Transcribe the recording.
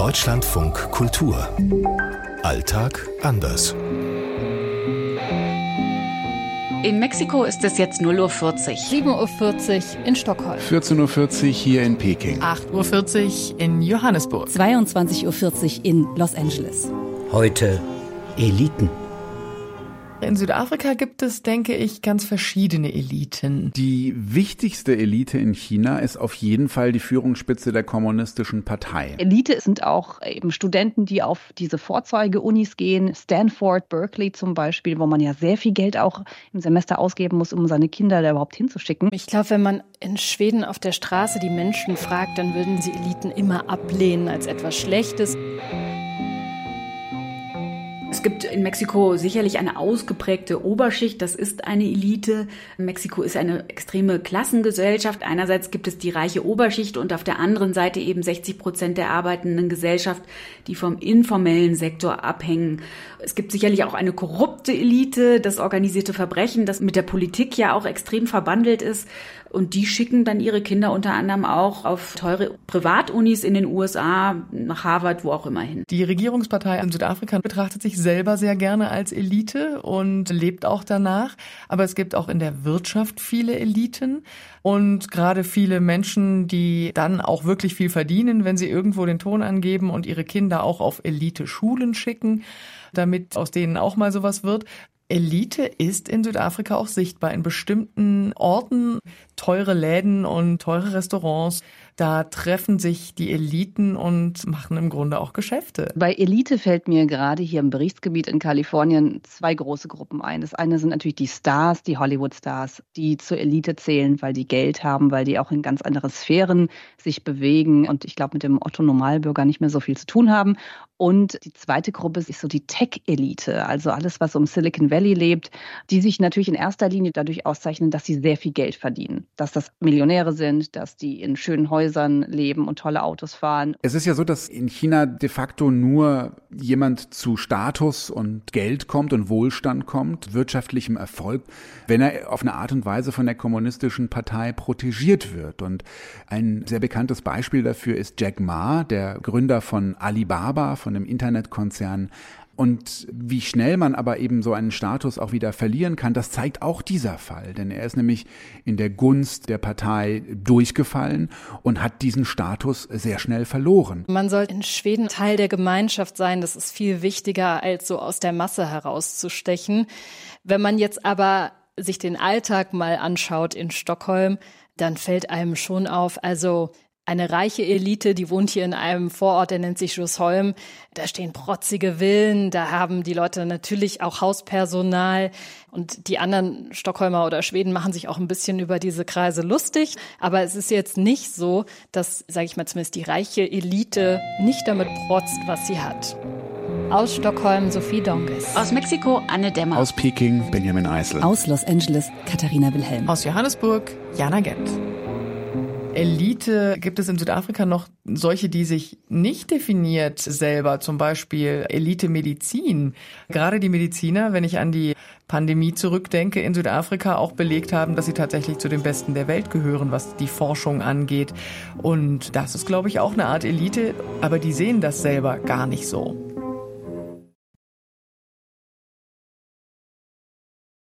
Deutschlandfunk Kultur. Alltag anders. In Mexiko ist es jetzt 0.40 Uhr. 7.40 Uhr in Stockholm. 14.40 Uhr hier in Peking. 8.40 Uhr in Johannesburg. 22.40 Uhr in Los Angeles. Heute Eliten. In Südafrika gibt es, denke ich, ganz verschiedene Eliten. Die wichtigste Elite in China ist auf jeden Fall die Führungsspitze der kommunistischen Partei. Elite sind auch eben Studenten, die auf diese Vorzeige-Unis gehen, Stanford, Berkeley zum Beispiel, wo man ja sehr viel Geld auch im Semester ausgeben muss, um seine Kinder da überhaupt hinzuschicken. Ich glaube, wenn man in Schweden auf der Straße die Menschen fragt, dann würden sie Eliten immer ablehnen als etwas Schlechtes. Es gibt in Mexiko sicherlich eine ausgeprägte Oberschicht, das ist eine Elite. Mexiko ist eine extreme Klassengesellschaft. Einerseits gibt es die reiche Oberschicht und auf der anderen Seite eben 60 Prozent der arbeitenden Gesellschaft, die vom informellen Sektor abhängen. Es gibt sicherlich auch eine korrupte Elite, das organisierte Verbrechen, das mit der Politik ja auch extrem verbandelt ist. Und die schicken dann ihre Kinder unter anderem auch auf teure Privatunis in den USA, nach Harvard, wo auch immer hin. Die Regierungspartei in Südafrika betrachtet sich selber sehr gerne als Elite und lebt auch danach. Aber es gibt auch in der Wirtschaft viele Eliten und gerade viele Menschen, die dann auch wirklich viel verdienen, wenn sie irgendwo den Ton angeben und ihre Kinder auch auf Elite-Schulen schicken damit aus denen auch mal sowas wird. Elite ist in Südafrika auch sichtbar. In bestimmten Orten teure Läden und teure Restaurants da treffen sich die Eliten und machen im Grunde auch Geschäfte. Bei Elite fällt mir gerade hier im Berichtsgebiet in Kalifornien zwei große Gruppen ein. Das eine sind natürlich die Stars, die Hollywood-Stars, die zur Elite zählen, weil die Geld haben, weil die auch in ganz andere Sphären sich bewegen und ich glaube mit dem Otto Normalbürger nicht mehr so viel zu tun haben. Und die zweite Gruppe ist so die Tech-Elite, also alles, was um Silicon Valley lebt, die sich natürlich in erster Linie dadurch auszeichnen, dass sie sehr viel Geld verdienen. Dass das Millionäre sind, dass die in schönen Häusern Häusern leben und tolle Autos fahren. Es ist ja so, dass in China de facto nur jemand zu Status und Geld kommt und Wohlstand kommt, wirtschaftlichem Erfolg, wenn er auf eine Art und Weise von der kommunistischen Partei protegiert wird. Und ein sehr bekanntes Beispiel dafür ist Jack Ma, der Gründer von Alibaba, von dem Internetkonzern und wie schnell man aber eben so einen Status auch wieder verlieren kann, das zeigt auch dieser Fall. Denn er ist nämlich in der Gunst der Partei durchgefallen und hat diesen Status sehr schnell verloren. Man soll in Schweden Teil der Gemeinschaft sein. Das ist viel wichtiger, als so aus der Masse herauszustechen. Wenn man jetzt aber sich den Alltag mal anschaut in Stockholm, dann fällt einem schon auf, also eine reiche Elite, die wohnt hier in einem Vorort, der nennt sich Schussholm. Da stehen protzige Villen, da haben die Leute natürlich auch Hauspersonal und die anderen Stockholmer oder Schweden machen sich auch ein bisschen über diese Kreise lustig. Aber es ist jetzt nicht so, dass, sage ich mal zumindest, die reiche Elite nicht damit protzt, was sie hat. Aus Stockholm Sophie Donges. Aus Mexiko Anne Dämmer. Aus Peking Benjamin Eisel. Aus Los Angeles Katharina Wilhelm. Aus Johannesburg Jana Gent. Elite gibt es in Südafrika noch solche, die sich nicht definiert selber, zum Beispiel Elite Medizin. Gerade die Mediziner, wenn ich an die Pandemie zurückdenke, in Südafrika auch belegt haben, dass sie tatsächlich zu den Besten der Welt gehören, was die Forschung angeht. Und das ist, glaube ich, auch eine Art Elite, aber die sehen das selber gar nicht so.